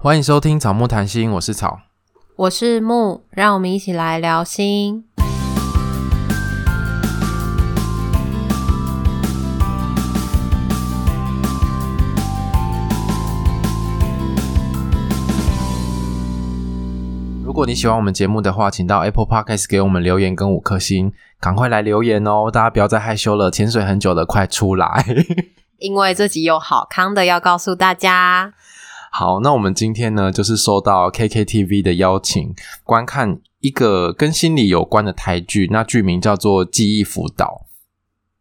欢迎收听草木谈心，我是草，我是木，让我们一起来聊心。如果你喜欢我们节目的话，请到 Apple Podcast 给我们留言跟五颗星，赶快来留言哦！大家不要再害羞了，潜水很久的，快出来！因为这集有好康的要告诉大家。好，那我们今天呢，就是收到 KKTV 的邀请，观看一个跟心理有关的台剧，那剧名叫做《记忆辅导》。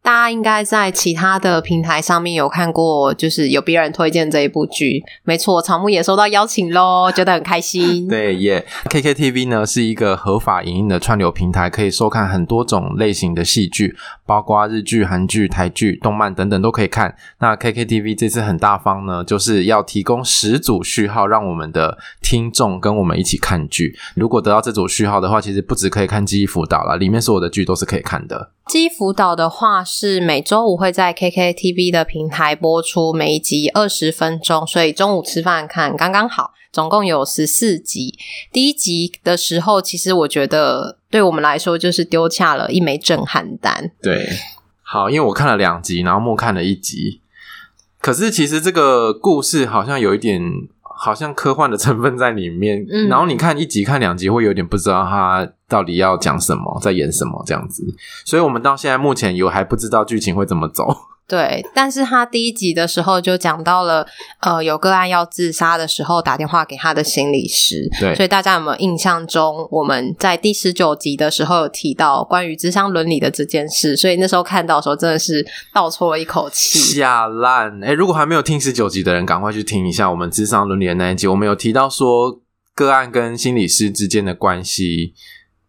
大家应该在其他的平台上面有看过，就是有别人推荐这一部剧。没错，草木也收到邀请喽，觉得很开心。对耶，KKTV 呢是一个合法营运的串流平台，可以收看很多种类型的戏剧，包括日剧、韩剧、台剧、动漫等等都可以看。那 KKTV 这次很大方呢，就是要提供十组序号，让我们的听众跟我们一起看剧。如果得到这组序号的话，其实不只可以看记忆辅导了，里面所有的剧都是可以看的。记忆辅导的话是每周五会在 KKTV 的平台播出，每一集二十分钟，所以中午吃饭看刚刚好。总共有十四集。第一集的时候，其实我觉得对我们来说就是丢下了一枚震撼弹。对，好，因为我看了两集，然后默看了一集，可是其实这个故事好像有一点。好像科幻的 成分在里面，嗯，然后你看一集看两集会有点不知道它到底要讲什么，在演什么这样子，所以我们到现在目前有还不知道剧情会怎么走。对，但是他第一集的时候就讲到了，呃，有个案要自杀的时候打电话给他的心理师。对，所以大家有没有印象中，我们在第十九集的时候有提到关于智商伦理的这件事？所以那时候看到的时候真的是倒抽了一口气，吓烂！诶，如果还没有听十九集的人，赶快去听一下我们智商伦理的那一集。我们有提到说，个案跟心理师之间的关系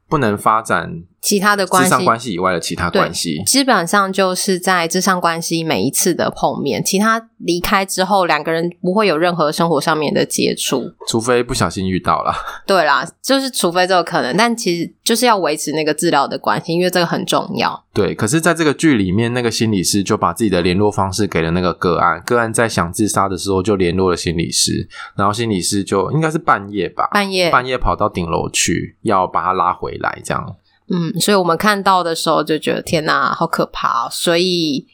不能发展。其他的关系，关系以外的其他关系，基本上就是在咨商关系每一次的碰面，其他离开之后，两个人不会有任何生活上面的接触，除非不小心遇到了。对啦，就是除非这个可能，但其实就是要维持那个治疗的关系，因为这个很重要。对，可是在这个剧里面，那个心理师就把自己的联络方式给了那个个案，个案在想自杀的时候就联络了心理师，然后心理师就应该是半夜吧，半夜半夜跑到顶楼去要把他拉回来，这样。嗯，所以我们看到的时候就觉得天哪，好可怕哦！所以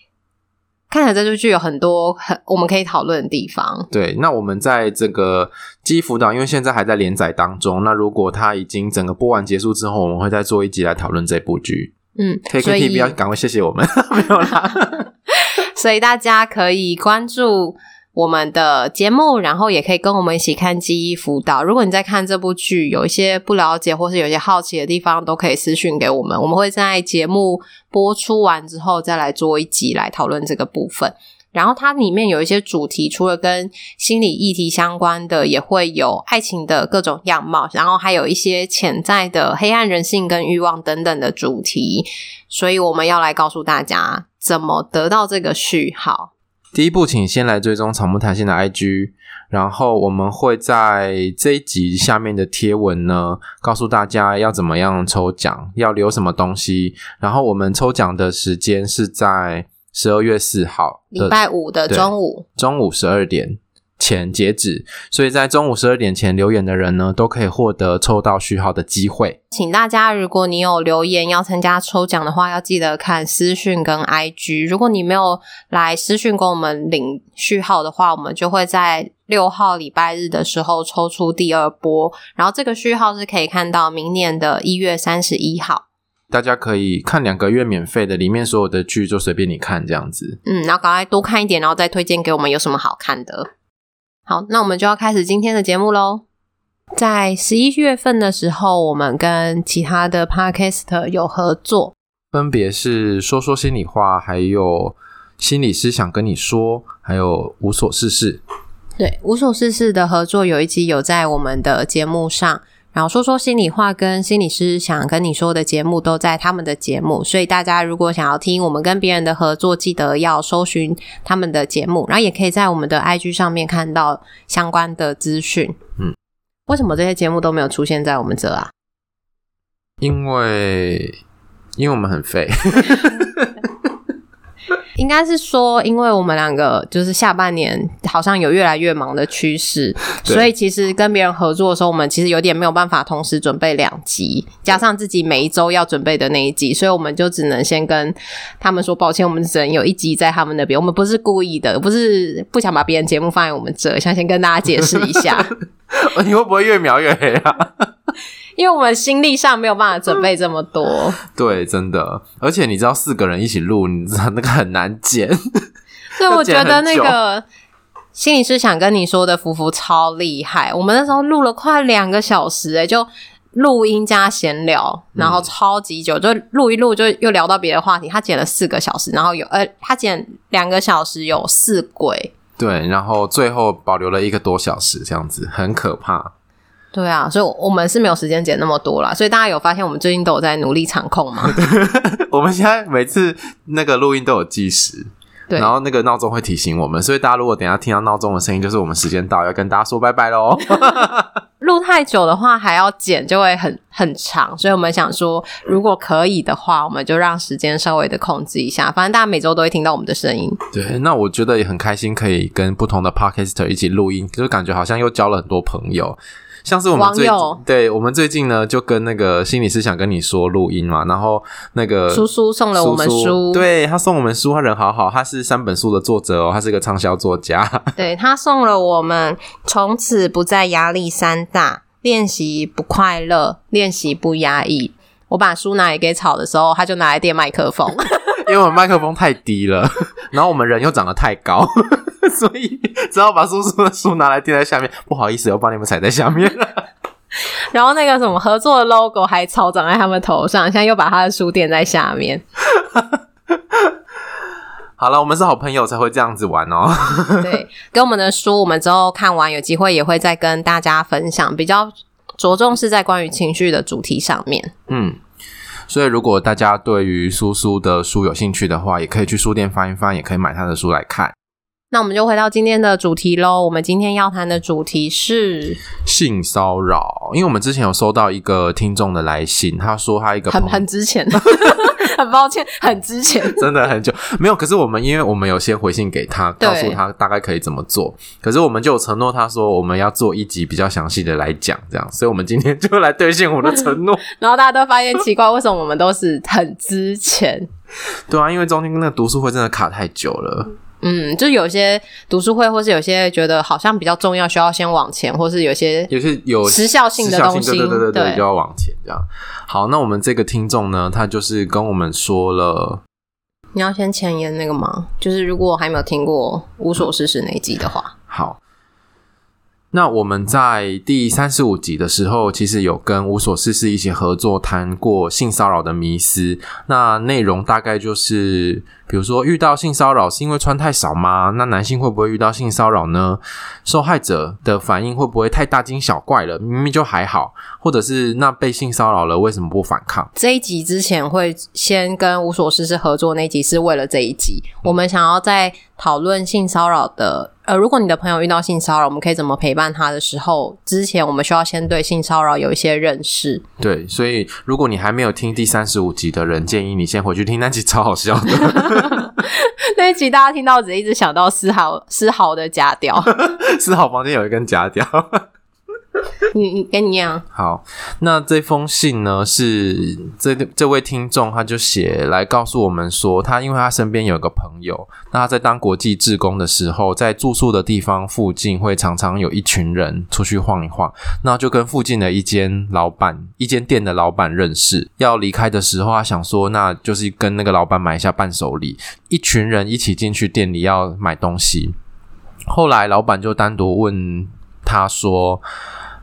看起来这部剧有很多很我们可以讨论的地方。对，那我们在这个记忆辅导，因为现在还在连载当中。那如果它已经整个播完结束之后，我们会再做一集来讨论这部剧。嗯，KKTV 要赶快谢谢我们，没有啦。所以大家可以关注。我们的节目，然后也可以跟我们一起看记忆辅导。如果你在看这部剧，有一些不了解或是有些好奇的地方，都可以私讯给我们。我们会在节目播出完之后，再来做一集来讨论这个部分。然后它里面有一些主题，除了跟心理议题相关的，也会有爱情的各种样貌，然后还有一些潜在的黑暗人性跟欲望等等的主题。所以我们要来告诉大家，怎么得到这个序号。第一步，请先来追踪草木谈心的 IG，然后我们会在这一集下面的贴文呢，告诉大家要怎么样抽奖，要留什么东西。然后我们抽奖的时间是在十二月四号，礼拜五的中午，中午十二点。前截止，所以在中午十二点前留言的人呢，都可以获得抽到序号的机会。请大家，如果你有留言要参加抽奖的话，要记得看私讯跟 IG。如果你没有来私讯跟我们领序号的话，我们就会在六号礼拜日的时候抽出第二波。然后这个序号是可以看到明年的一月三十一号。大家可以看两个月免费的，里面所有的剧就随便你看这样子。嗯，然后赶快多看一点，然后再推荐给我们有什么好看的。好，那我们就要开始今天的节目喽。在十一月份的时候，我们跟其他的 Podcast 有合作，分别是说说心里话，还有心理师想跟你说，还有无所事事。对，无所事事的合作有一集有在我们的节目上。然后说说心里话，跟心理师想跟你说的节目都在他们的节目，所以大家如果想要听我们跟别人的合作，记得要搜寻他们的节目，然后也可以在我们的 IG 上面看到相关的资讯。嗯，为什么这些节目都没有出现在我们这啊？因为因为我们很废。应该是说，因为我们两个就是下半年好像有越来越忙的趋势，所以其实跟别人合作的时候，我们其实有点没有办法同时准备两集，加上自己每一周要准备的那一集，所以我们就只能先跟他们说抱歉，我们只能有一集在他们那边。我们不是故意的，不是不想把别人节目放在我们这，想先跟大家解释一下。你会不会越描越黑啊？因为我们心力上没有办法准备这么多，对，真的，而且你知道四个人一起录，你知道那个很难剪，所以我觉得那个 心理师想跟你说的福福超厉害。我们那时候录了快两个小时，诶，就录音加闲聊，然后超级久，嗯、就录一录就又聊到别的话题。他剪了四个小时，然后有呃，他剪两个小时有四轨，对，然后最后保留了一个多小时，这样子很可怕。对啊，所以我们是没有时间剪那么多啦。所以大家有发现我们最近都有在努力场控吗？我们现在每次那个录音都有计时，对，然后那个闹钟会提醒我们，所以大家如果等一下听到闹钟的声音，就是我们时间到，要跟大家说拜拜喽。录太久的话还要剪，就会很很长，所以我们想说，如果可以的话，我们就让时间稍微的控制一下，反正大家每周都会听到我们的声音。对，那我觉得也很开心，可以跟不同的 Podcaster 一起录音，就感觉好像又交了很多朋友。像是我们最友对我们最近呢，就跟那个心理师想跟你说录音嘛，然后那个叔叔送了我们书，对，他送我们书，他人好好，他是三本书的作者哦，他是一个畅销作家。对，他送了我们从此不再压力山大，练习不快乐，练习不压抑。我把书拿来给草的时候，他就拿来垫麦克风，因为我们麦克风太低了，然后我们人又长得太高。所以只好把叔叔的书拿来垫在下面，不好意思，我帮你们踩在下面了。然后那个什么合作的 logo 还超长在他们头上，现在又把他的书垫在下面。好了，我们是好朋友才会这样子玩哦。对，跟我们的书，我们之后看完有机会也会再跟大家分享，比较着重是在关于情绪的主题上面。嗯，所以如果大家对于苏苏的书有兴趣的话，也可以去书店翻一翻，也可以买他的书来看。那我们就回到今天的主题喽。我们今天要谈的主题是性骚扰。因为我们之前有收到一个听众的来信，他说他一个很很之前，很抱歉，很之前，真的很久没有。可是我们因为我们有先回信给他，告诉他大概可以怎么做。可是我们就有承诺他说我们要做一集比较详细的来讲，这样。所以我们今天就来兑现我们的承诺。然后大家都发现奇怪，为什么我们都是很之前？对啊，因为中间那个读书会真的卡太久了。嗯，就有些读书会，或是有些觉得好像比较重要，需要先往前，或是有些有些有时效性的东西，对对对对，就要往前这样。好，那我们这个听众呢，他就是跟我们说了，你要先前言那个吗？就是如果还没有听过无所事事那一集的话，嗯、好。那我们在第三十五集的时候，其实有跟无所事事一起合作谈过性骚扰的迷思。那内容大概就是，比如说遇到性骚扰是因为穿太少吗？那男性会不会遇到性骚扰呢？受害者的反应会不会太大惊小怪了？明明就还好，或者是那被性骚扰了为什么不反抗？这一集之前会先跟无所事事合作，那一集是为了这一集，我们想要在讨论性骚扰的。呃，如果你的朋友遇到性骚扰，我们可以怎么陪伴他的时候，之前我们需要先对性骚扰有一些认识。对，所以如果你还没有听第三十五集的人，建议你先回去听那集，超好笑的。那一集大家听到只一直想到丝毫丝毫的假屌，丝毫房间有一根假屌。你你给你念好，那这封信呢，是这这位听众他就写来告诉我们说，他因为他身边有个朋友，那他在当国际志工的时候，在住宿的地方附近会常常有一群人出去晃一晃，那就跟附近的一间老板、一间店的老板认识。要离开的时候，他想说，那就是跟那个老板买一下伴手礼，一群人一起进去店里要买东西。后来老板就单独问他说。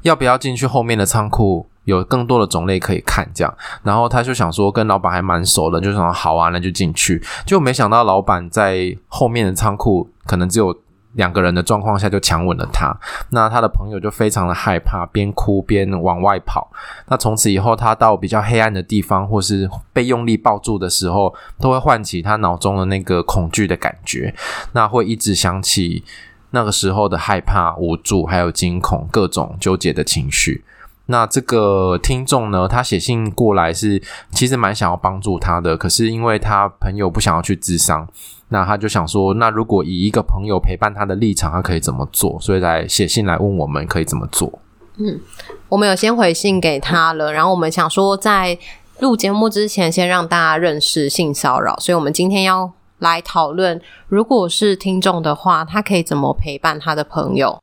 要不要进去后面的仓库？有更多的种类可以看，这样。然后他就想说，跟老板还蛮熟的，就想好啊，那就进去。就没想到老板在后面的仓库，可能只有两个人的状况下，就强吻了他。那他的朋友就非常的害怕，边哭边往外跑。那从此以后，他到比较黑暗的地方，或是被用力抱住的时候，都会唤起他脑中的那个恐惧的感觉。那会一直想起。那个时候的害怕、无助，还有惊恐，各种纠结的情绪。那这个听众呢，他写信过来是其实蛮想要帮助他的，可是因为他朋友不想要去咨商，那他就想说，那如果以一个朋友陪伴他的立场，他可以怎么做？所以来写信来问我们可以怎么做。嗯，我们有先回信给他了，然后我们想说在录节目之前，先让大家认识性骚扰，所以我们今天要来讨论，如果是听众的话，他可以怎么陪伴他的朋友。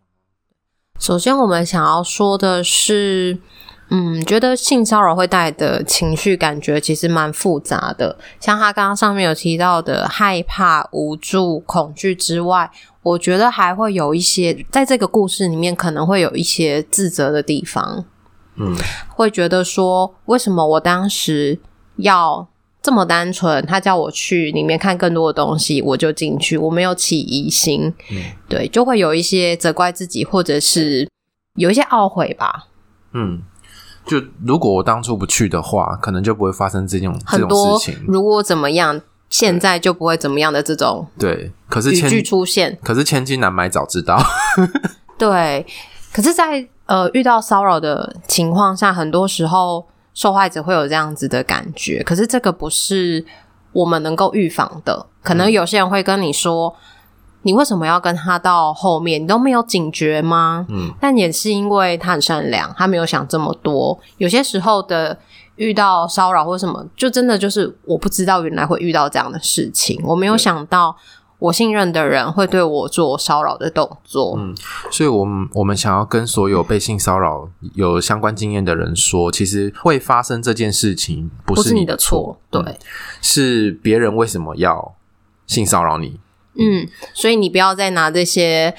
首先，我们想要说的是，嗯，觉得性骚扰会带来的情绪感觉其实蛮复杂的。像他刚刚上面有提到的害怕、无助、恐惧之外，我觉得还会有一些，在这个故事里面可能会有一些自责的地方。嗯，会觉得说，为什么我当时要这么单纯，他叫我去里面看更多的东西，我就进去，我没有起疑心，嗯，对，就会有一些责怪自己，或者是有一些懊悔吧。嗯，就如果我当初不去的话，可能就不会发生这种很多这种事情。如果怎么样，现在就不会怎么样的这种对。可是语句出现，可是千金难买早知道。对，可是在，在呃遇到骚扰的情况下，很多时候。受害者会有这样子的感觉，可是这个不是我们能够预防的。可能有些人会跟你说：“嗯、你为什么要跟他到后面？你都没有警觉吗？”嗯，但也是因为他很善良，他没有想这么多。有些时候的遇到骚扰或什么，就真的就是我不知道原来会遇到这样的事情，我没有想到。我信任的人会对我做骚扰的动作，嗯，所以我们我们想要跟所有被性骚扰有相关经验的人说，其实会发生这件事情不是你的错，对，嗯，是别人为什么要性骚扰你？嗯，所以你不要再拿这些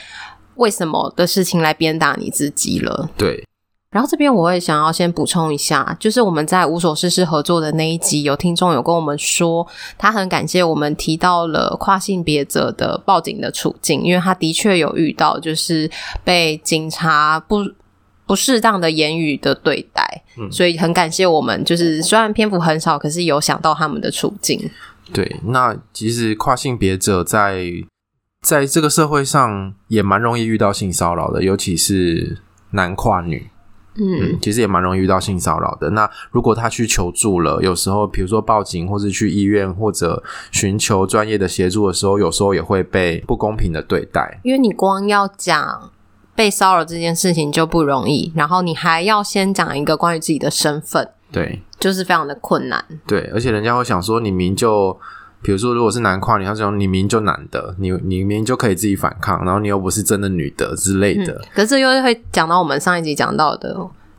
为什么的事情来鞭打你自己了，对。然后这边我也想要先补充一下，就是我们在无所事事合作的那一集，有听众有跟我们说，他很感谢我们提到了跨性别者的报警的处境，因为他的确有遇到，就是被警察不不适当的言语的对待，嗯，所以很感谢我们，就是虽然篇幅很少，可是有想到他们的处境。对，那其实跨性别者在在这个社会上也蛮容易遇到性骚扰的，尤其是男跨女。嗯，其实也蛮容易遇到性骚扰的。那如果他去求助了，有时候比如说报警，或是去医院，或者寻求专业的协助的时候，有时候也会被不公平的对待。因为你光要讲被骚扰这件事情就不容易，然后你还要先讲一个关于自己的身份，对，就是非常的困难。对，而且人家会想说，你明就。比如说，如果是男跨女，他说你明明就男的，你你明明就可以自己反抗，然后你又不是真的女的之类的。可是又会讲到我们上一集讲到的，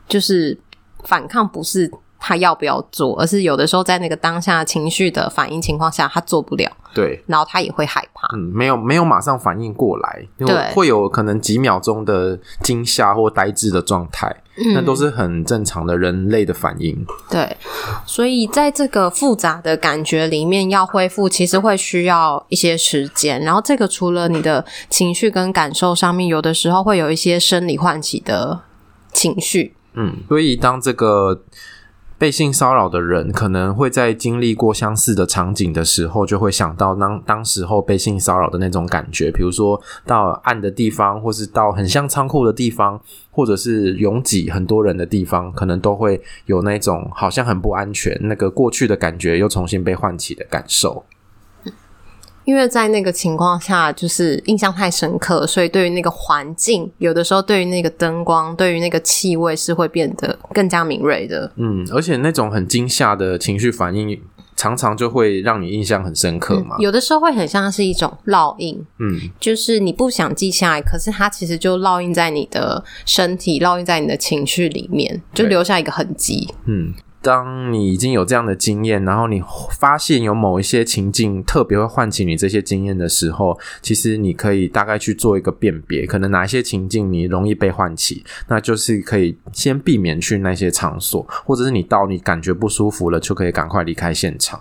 就是反抗不是他要不要做，而是有的时候在那个当下情绪的反应情况下，他做不了。对，然后他也会害怕。嗯，没有没有马上反应过来，因为会有可能几秒钟的惊吓或呆滞的状态。那都是很正常的人类的反应。对，所以在这个复杂的感觉里面，要恢复其实会需要一些时间。然后，这个除了你的情绪跟感受上面，有的时候会有一些生理唤起的情绪。嗯，所以当这个。被性骚扰的人可能会在经历过相似的场景的时候，就会想到当当时候被性骚扰的那种感觉，比如说到暗的地方，或是到很像仓库的地方，或者是拥挤很多人的地方，可能都会有那种好像很不安全，那个过去的感觉又重新被唤起的感受。因为在那个情况下，就是印象太深刻，所以对于那个环境，有的时候对于那个灯光，对于那个气味，是会变得更加敏锐的。嗯，而且那种很惊吓的情绪反应，常常就会让你印象很深刻嘛。嗯，有的时候会很像是一种烙印，嗯，就是你不想记下来，可是它其实就烙印在你的身体，烙印在你的情绪里面，就留下一个痕迹。嗯。当你已经有这样的经验，然后你发现有某一些情境特别会唤起你这些经验的时候，其实你可以大概去做一个辨别，可能哪一些情境你容易被唤起，那就是可以先避免去那些场所，或者是你到你感觉不舒服了，就可以赶快离开现场。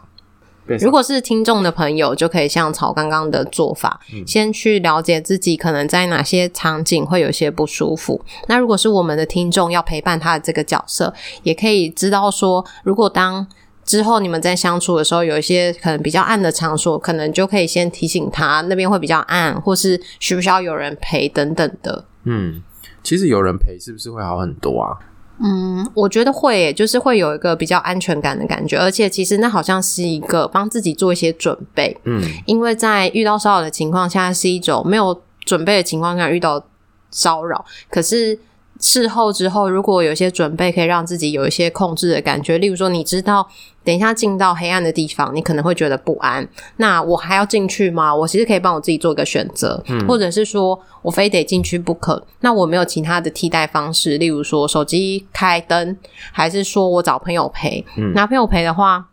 如果是听众的朋友，就可以像草刚刚的做法，嗯，先去了解自己可能在哪些场景会有些不舒服。那如果是我们的听众要陪伴他的这个角色，也可以知道说，如果当之后你们在相处的时候，有一些可能比较暗的场所，可能就可以先提醒他那边会比较暗，或是需不需要有人陪等等的。嗯，其实有人陪是不是会好很多啊？嗯，我觉得会，就是会有一个比较安全感的感觉，而且其实那好像是一个帮自己做一些准备。嗯，因为在遇到骚扰的情况下，是一种没有准备的情况下遇到骚扰，可是。事后之后，如果有些准备，可以让自己有一些控制的感觉。例如说，你知道等一下进到黑暗的地方，你可能会觉得不安。那我还要进去吗？我其实可以帮我自己做一个选择，嗯，或者是说我非得进去不可。那我没有其他的替代方式，例如说手机开灯，还是说我找朋友陪？嗯，那朋友陪的话，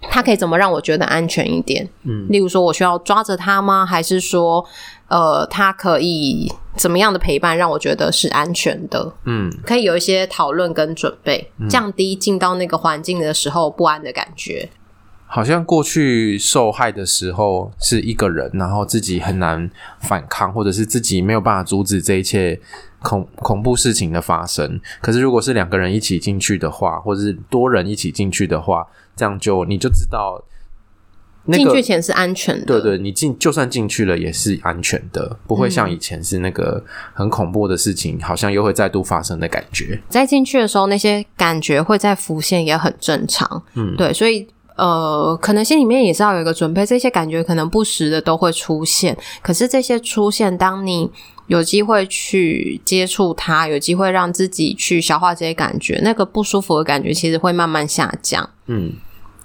他可以怎么让我觉得安全一点？嗯，例如说我需要抓着他吗？还是说？呃，他可以怎么样的陪伴让我觉得是安全的？嗯，可以有一些讨论跟准备，降低进到那个环境的时候不安的感觉。好像过去受害的时候是一个人，然后自己很难反抗，或者是自己没有办法阻止这一切恐恐怖事情的发生。可是如果是两个人一起进去的话，或者是多人一起进去的话，这样就你就知道。进、那个、去前是安全的，对对，你进就算进去了也是安全的，不会像以前是那个很恐怖的事情，嗯、好像又会再度发生的感觉。在进去的时候，那些感觉会再浮现，也很正常。嗯，对，所以呃，可能心里面也是要有一个准备，这些感觉可能不时的都会出现。可是这些出现，当你有机会去接触它，有机会让自己去消化这些感觉，那个不舒服的感觉其实会慢慢下降。嗯。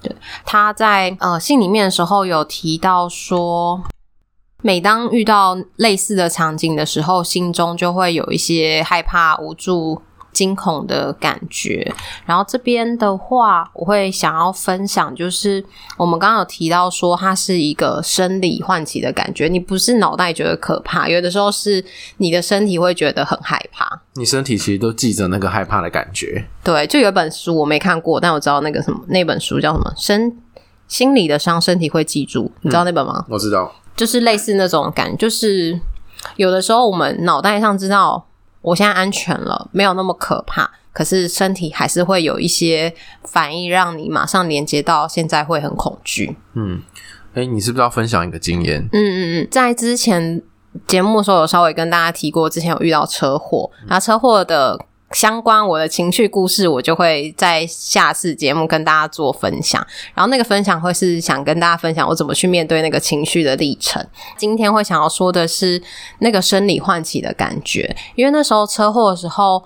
对，他在呃信里面的时候有提到说，每当遇到类似的场景的时候，心中就会有一些害怕、无助。惊恐的感觉，然后这边的话，我会想要分享，就是我们刚刚有提到说，它是一个生理唤起的感觉，你不是脑袋觉得可怕，有的时候是你的身体会觉得很害怕，你身体其实都记着那个害怕的感觉。对，就有一本书我没看过，但我知道那个什么，那本书叫什么？身心理的伤，身体会记住，你知道那本吗？嗯，我知道，就是类似那种感觉，就是有的时候我们脑袋上知道。我现在安全了，没有那么可怕。可是身体还是会有一些反应，让你马上连接到现在会很恐惧。嗯，诶，你是不是要分享一个经验？嗯嗯嗯，在之前节目的时候有稍微跟大家提过，之前有遇到车祸，然后车祸的。相关我的情绪故事，我就会在下次节目跟大家做分享。然后那个分享会是想跟大家分享我怎么去面对那个情绪的历程。今天会想要说的是那个生理唤起的感觉，因为那时候车祸的时候，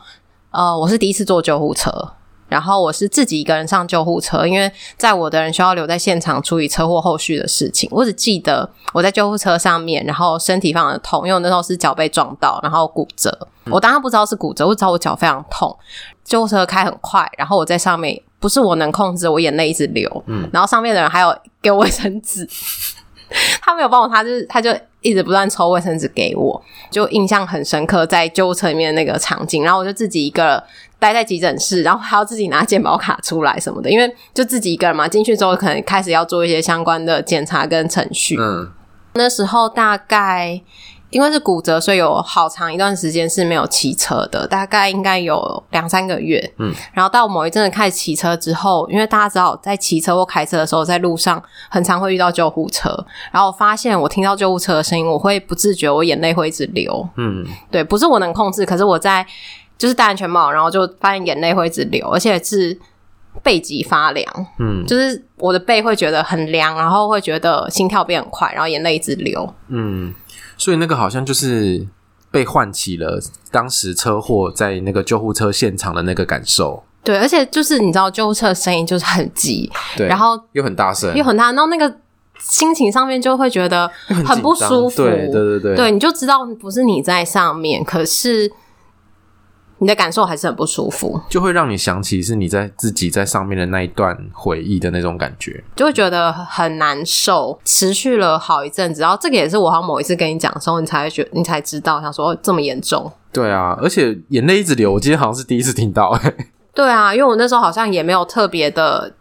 呃，我是第一次坐救护车。然后我是自己一个人上救护车，因为在我的人需要留在现场处理车祸后续的事情。我只记得我在救护车上面，然后身体非常的痛，因为我那时候是脚被撞到，然后骨折。我当然不知道是骨折，我知道我脚非常痛。救护车开很快，然后我在上面，不是我能控制，我眼泪一直流。嗯，然后上面的人还有给我卫生纸，他没有帮我擦，就是他就一直不断抽卫生纸给我，就印象很深刻，在救护车里面的那个场景。然后我就自己一个。待在急诊室，然后还要自己拿健保卡出来什么的，因为就自己一个人嘛，进去之后可能开始要做一些相关的检查跟程序。嗯，那时候大概因为是骨折，所以有好长一段时间是没有骑车的，大概应该有两三个月。嗯，然后到某一阵子开始骑车之后，因为大家知道在骑车或开车的时候，在路上很常会遇到救护车，然后我发现我听到救护车的声音，我会不自觉，我眼泪会一直流。嗯，对，不是我能控制，可是我在。就是戴安全帽，然后就发现眼泪会一直流，而且是背脊发凉。嗯，就是我的背会觉得很凉，然后会觉得心跳变很快，然后眼泪一直流。嗯，所以那个好像就是被唤起了当时车祸在那个救护车现场的那个感受。对，而且就是你知道救护车的声音就是很急，对，然后又很大声，又很大，然后那个心情上面就会觉得很不舒服。对对对对，对，你就知道不是你在上面，可是。你的感受还是很不舒服，就会让你想起是你在自己在上面的那一段回忆的那种感觉，就会觉得很难受，持续了好一阵子。然后这个也是我好像某一次跟你讲的时候，你才会觉，你才知道，想说这么严重。对啊，而且眼泪一直流，我今天好像是第一次听到欸。对啊，因为我那时候好像也没有特别的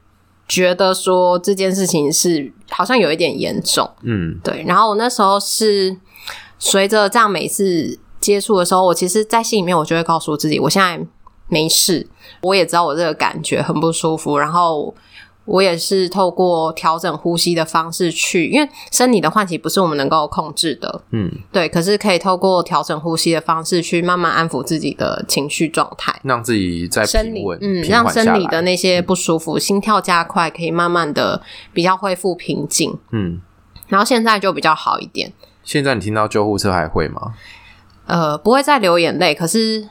觉得说这件事情是好像有一点严重。嗯，对。然后我那时候是随着这样每次。接触的时候，我其实，在心里面，我就会告诉自己，我现在没事。我也知道我这个感觉很不舒服，然后我也是透过调整呼吸的方式去，因为生理的唤起不是我们能够控制的，嗯，对。可是可以透过调整呼吸的方式去慢慢安抚自己的情绪状态，让自己在生理，嗯，让生理的那些不舒服、嗯、心跳加快，可以慢慢的比较恢复平静，嗯。然后现在就比较好一点。现在你听到救护车还会吗？呃，不会再流眼泪，可是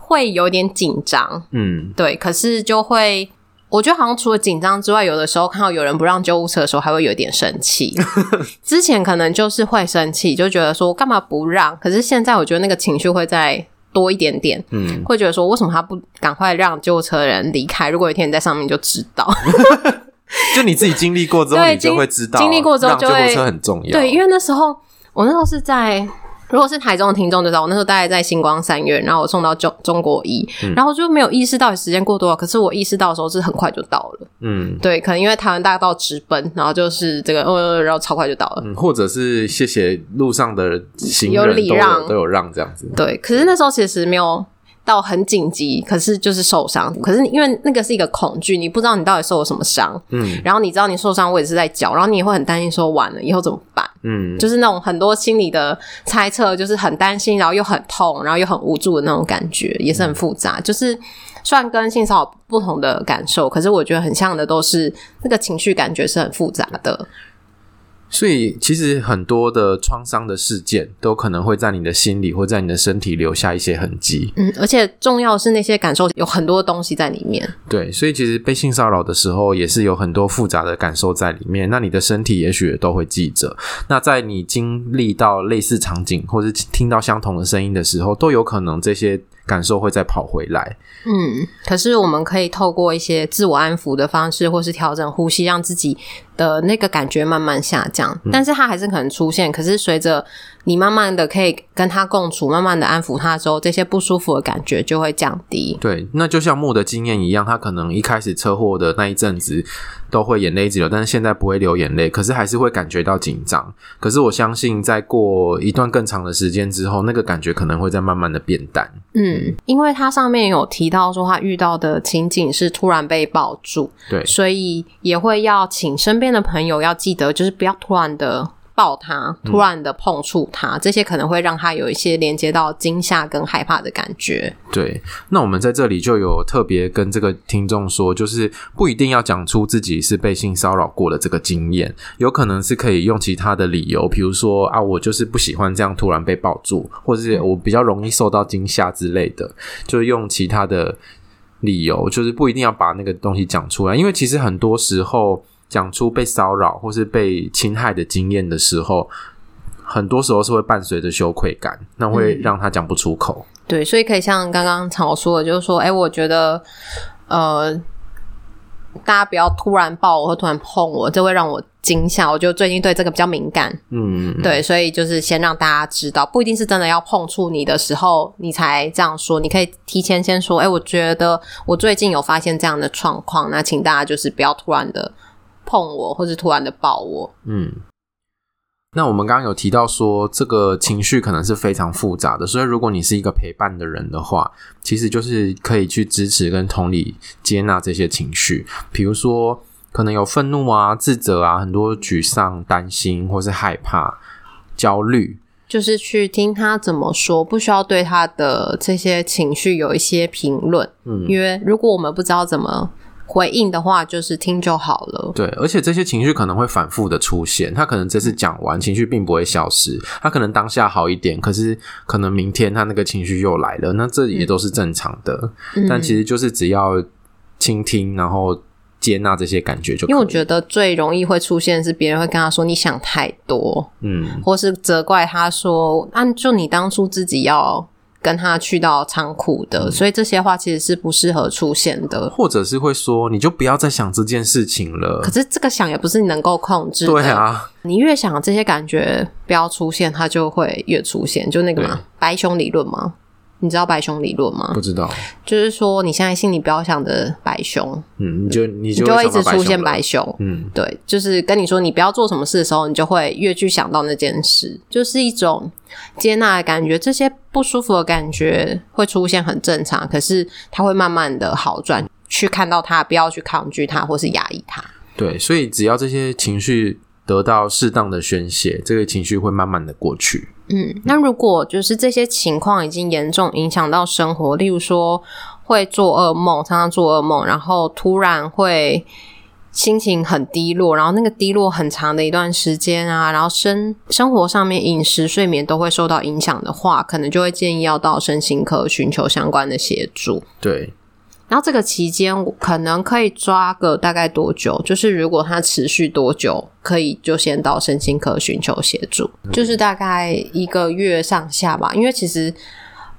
会有点紧张，嗯，对。可是就会。我觉得好像除了紧张之外，有的时候看到有人不让救护车的时候，还会有点生气。之前可能就是会生气，就觉得说干嘛不让？可是现在我觉得那个情绪会再多一点点，嗯，会觉得说为什么他不赶快让救护车的人离开？如果有一天你在上面，就知道。就你自己经历过之后，你就会知道，经历过之后就会，救护车很重要。对，因为那时候我那时候是在。如果是台中的听众就知道，我那时候大概在星光三院，然后我送到中中国一，嗯，然后就没有意识到时间过多了。可是我意识到的时候是很快就到了，嗯，对，可能因为台湾大道直奔，然后就是这个呃，然后超快就到了，嗯，或者是谢谢路上的行人都有礼让，都有让这样子，对。可是那时候其实没有到很紧急，可是就是受伤。可是因为那个是一个恐惧，你不知道你到底受了什么伤，嗯，然后你知道你受伤我也是在脚，然后你也会很担心说完了以后怎么办？嗯，就是那种很多心理的猜测，就是很担心，然后又很痛，然后又很无助的那种感觉，也是很复杂。嗯、就是虽然跟性骚扰不同的感受，可是我觉得很像的都是那个情绪感觉是很复杂的。所以，其实很多的创伤的事件都可能会在你的心里或在你的身体留下一些痕迹。嗯，而且重要的是那些感受有很多东西在里面。对，所以其实被性骚扰的时候也是有很多复杂的感受在里面。那你的身体也许也都会记着。那在你经历到类似场景或是听到相同的声音的时候，都有可能这些。感受会再跑回来，嗯，可是我们可以透过一些自我安抚的方式，或是调整呼吸，让自己的那个感觉慢慢下降。嗯，但是它还是可能出现。可是随着你慢慢的可以跟他共处，慢慢的安抚他之后，这些不舒服的感觉就会降低。对，那就像木的经验一样，他可能一开始车祸的那一阵子都会眼泪一直流，但是现在不会流眼泪，可是还是会感觉到紧张。可是我相信，在过一段更长的时间之后，那个感觉可能会在慢慢的变淡。嗯，因为他上面有提到说，他遇到的情景是突然被抱住，对，所以也会要请身边的朋友要记得，就是不要突然的。抱他，突然的碰触他，这些可能会让他有一些连接到惊吓跟害怕的感觉。对，那我们在这里就有特别跟这个听众说，就是不一定要讲出自己是被性骚扰过的这个经验，有可能是可以用其他的理由，比如说啊，我就是不喜欢这样突然被抱住，或者是我比较容易受到惊吓之类的，就是用其他的理由，就是不一定要把那个东西讲出来，因为其实很多时候。讲出被骚扰或是被侵害的经验的时候，很多时候是会伴随着羞愧感，那会让他讲不出口。嗯。对，所以可以像刚刚常说的，就是说，哎，我觉得，呃，大家不要突然抱我或突然碰我，这会让我惊吓。我就最近对这个比较敏感，嗯，对，所以就是先让大家知道，不一定是真的要碰触你的时候，你才这样说。你可以提前先说，哎，我觉得我最近有发现这样的状况，那请大家就是不要突然的。碰我，或是突然的抱我。嗯，那我们刚刚有提到说，这个情绪可能是非常复杂的，所以如果你是一个陪伴的人的话，其实就是可以去支持跟同理接纳这些情绪。比如说，可能有愤怒啊、自责啊、很多沮丧、担心，或是害怕、焦虑，就是去听他怎么说，不需要对他的这些情绪有一些评论。嗯，因为如果我们不知道怎么。回应的话就是听就好了。对，而且这些情绪可能会反复的出现，他可能这次讲完情绪并不会消失，他可能当下好一点，可是可能明天他那个情绪又来了，那这也都是正常的。嗯、但其实就是只要倾听，然后接纳这些感觉就。因为我觉得最容易会出现是别人会跟他说你想太多，嗯，或是责怪他说，按就你当初自己要。跟他去到仓库的、嗯，所以这些话其实是不适合出现的，或者是会说，你就不要再想这件事情了。可是这个想也不是你能够控制的。对啊，你越想这些感觉不要出现，它就会越出现。就那个嘛，白熊理论吗？你知道白熊理论吗？不知道，就是说你现在心里不要想着白熊，嗯，你就你就，你就会一直出现白熊，嗯，对，就是跟你说你不要做什么事的时候，你就会越去想到那件事，就是一种接纳的感觉。这些不舒服的感觉会出现很正常，可是它会慢慢的好转。去看到它，不要去抗拒它，或是压抑它。对，所以只要这些情绪得到适当的宣泄，这个情绪会慢慢的过去。嗯，那如果就是这些情况已经严重影响到生活，例如说会做噩梦，常常做噩梦，然后突然会心情很低落，然后那个低落很长的一段时间啊，然后生生活上面饮食、睡眠都会受到影响的话，可能就会建议要到身心科寻求相关的协助。对。然后这个期间可能可以抓个大概多久？就是如果它持续多久，可以就先到身心科寻求协助，嗯、就是大概一个月上下吧。因为其实，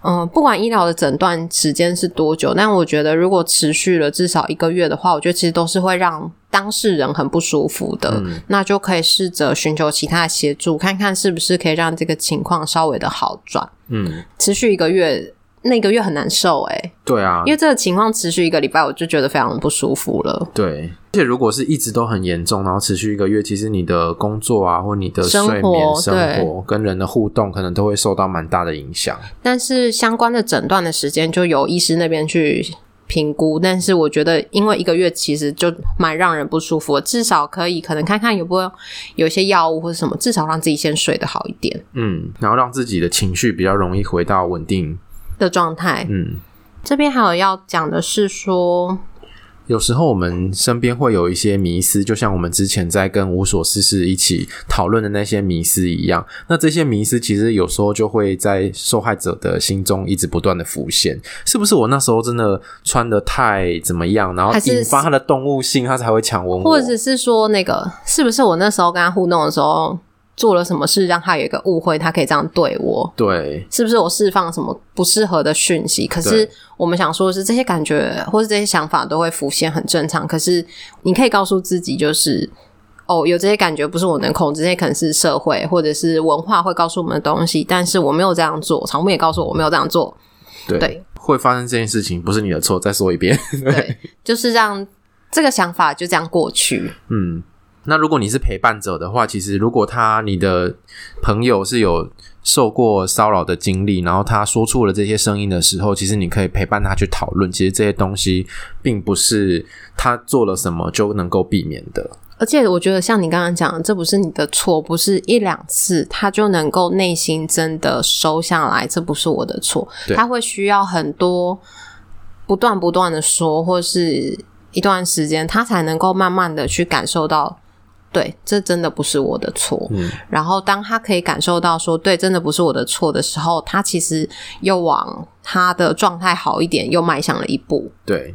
嗯、呃，不管医疗的诊断时间是多久，但我觉得如果持续了至少一个月的话，我觉得其实都是会让当事人很不舒服的。嗯、那就可以试着寻求其他的协助，看看是不是可以让这个情况稍微的好转。嗯，持续一个月。那个月很难受诶、欸、对啊，因为这个情况持续一个礼拜，我就觉得非常的不舒服了。对，而且如果是一直都很严重，然后持续一个月，其实你的工作啊，或你的睡眠、生活、生活跟人的互动，可能都会受到蛮大的影响。但是相关的诊断的时间就由医师那边去评估。但是我觉得，因为一个月其实就蛮让人不舒服，至少可以可能看看有没有有些药物或者什么，至少让自己先睡得好一点。嗯，然后让自己的情绪比较容易回到稳定的状态，嗯，这边还有要讲的是说，有时候我们身边会有一些迷思，就像我们之前在跟无所事事一起讨论的那些迷思一样。那这些迷思其实有时候就会在受害者的心中一直不断的浮现，是不是我那时候真的穿的太怎么样，然后引发他的动物性，他才会强吻我？或者是说，那个是不是我那时候跟他互动的时候？做了什么事让他有一个误会，他可以这样对我？对，是不是我释放什么不适合的讯息？可是我们想说的是，这些感觉或是这些想法都会浮现，很正常。可是你可以告诉自己，就是哦，有这些感觉不是我能控制，这些可能是社会或者是文化会告诉我们的东西。但是我没有这样做，常木也告诉我我没有这样做。对，对会发生这件事情不是你的错。再说一遍，对，对，就是让这个想法就这样过去。嗯。那如果你是陪伴者的话，其实如果他你的朋友是有受过骚扰的经历，然后他说出了这些声音的时候，其实你可以陪伴他去讨论。其实这些东西并不是他做了什么就能够避免的。而且我觉得像你刚刚讲的，这不是你的错，不是一两次他就能够内心真的收下来，这不是我的错。他会需要很多不断不断的说，或是一段时间，他才能够慢慢的去感受到。对，这真的不是我的错。嗯，然后当他可以感受到说，对，真的不是我的错的时候，他其实又往他的状态好一点，又迈向了一步。对，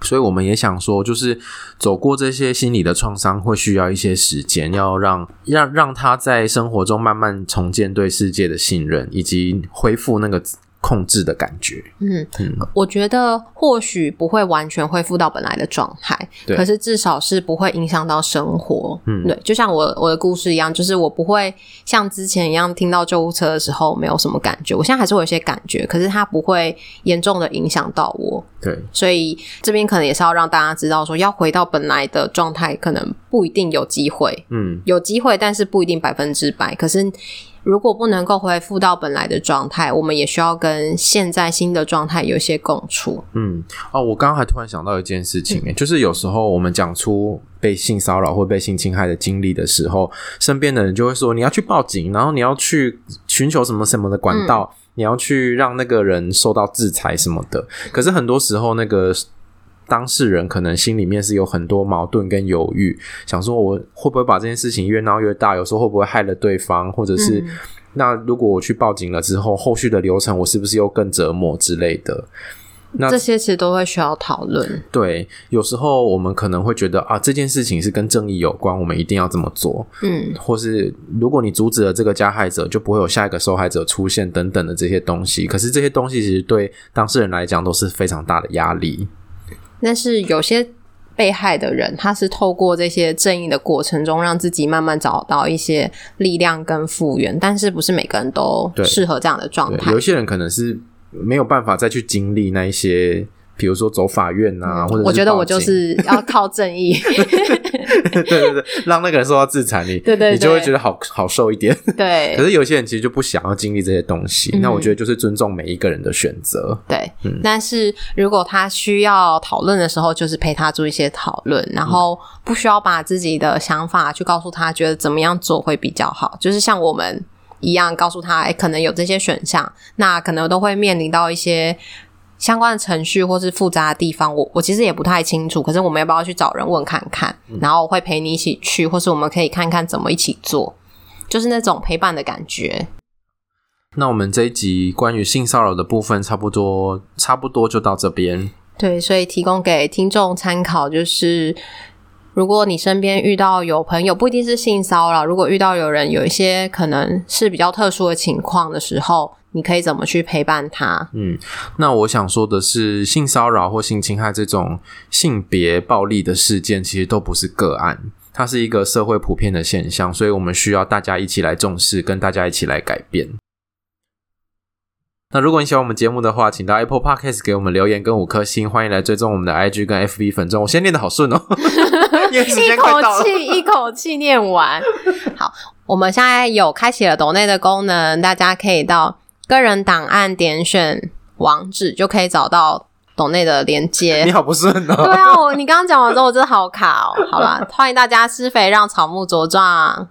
所以我们也想说，就是走过这些心理的创伤，会需要一些时间，要让让让他在生活中慢慢重建对世界的信任，以及恢复那个。控制的感觉，嗯，嗯，我觉得或许不会完全恢复到本来的状态，对，可是至少是不会影响到生活，嗯，对，就像我我的故事一样，就是我不会像之前一样听到救护车的时候没有什么感觉，我现在还是会有一些感觉，可是它不会严重的影响到我，对，所以这边可能也是要让大家知道说，要回到本来的状态，可能不一定有机会，嗯，有机会，但是不一定百分之百，可是。如果不能够恢复到本来的状态，我们也需要跟现在新的状态有一些共处。嗯，哦，我刚刚还突然想到一件事情，就是有时候我们讲出被性骚扰或被性侵害的经历的时候，身边的人就会说你要去报警，然后你要去寻求什么什么的管道，嗯、你要去让那个人受到制裁什么的。可是很多时候那个。当事人可能心里面是有很多矛盾跟犹豫，想说我会不会把这件事情越闹越大？有时候会不会害了对方？或者是、嗯、那如果我去报警了之后，后续的流程我是不是又更折磨之类的？那这些其实都会需要讨论。对，有时候我们可能会觉得啊，这件事情是跟正义有关，我们一定要这么做。嗯，或是如果你阻止了这个加害者，就不会有下一个受害者出现等等的这些东西。可是这些东西其实对当事人来讲都是非常大的压力。但是有些被害的人，他是透过这些正义的过程中，让自己慢慢找到一些力量跟复原。但是不是每个人都适合这样的状态？有一些人可能是没有办法再去经历那一些比如说走法院啊，嗯、或者我觉得我就是 要靠正义，对对对，让那个人受到制裁，你对，对对，你就会觉得好好受一点。对，可是有些人其实就不想要经历这些东西，嗯、那我觉得就是尊重每一个人的选择。对，嗯、但是如果他需要讨论的时候，就是陪他做一些讨论，然后不需要把自己的想法去告诉他，觉得怎么样做会比较好，就是像我们一样告诉他，哎，可能有这些选项，那可能都会面临到一些。相关的程序或是复杂的地方，我我其实也不太清楚。可是我们要不要去找人问看看？嗯、然后我会陪你一起去，或是我们可以看看怎么一起做，就是那种陪伴的感觉。那我们这一集关于性骚扰的部分，差不多差不多就到这边。对，所以提供给听众参考，就是如果你身边遇到有朋友，不一定是性骚扰，如果遇到有人有一些可能是比较特殊的情况的时候。你可以怎么去陪伴他？嗯，那我想说的是，性骚扰或性侵害这种性别暴力的事件，其实都不是个案，它是一个社会普遍的现象，所以我们需要大家一起来重视，跟大家一起来改变。那如果你喜欢我们节目的话，请到 Apple Podcast 给我们留言跟五颗星，欢迎来追踪我们的 IG 跟 FB 粉专。我先念的好顺哦，一口气一口气念完。好，我们现在有开启了抖内的功能，大家可以到。个人档案点选网址就可以找到董内的连接。你好不顺哦。对啊，我你刚刚讲完之后，我真的好卡哦。好啦，欢迎大家施肥，让草木茁壮。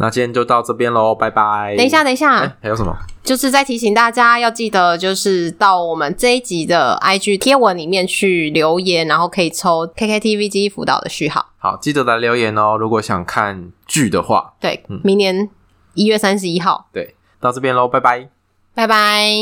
那今天就到这边喽，拜拜。等一下，等一下，欸，还有什么？就是再提醒大家要记得，就是到我们这一集的 IG 贴文里面去留言，然后可以抽 KKTV 记忆辅导的序号。好，记得来留言哦。如果想看剧的话，对，嗯，明年一月三十一号。对，到这边喽，拜拜。拜拜。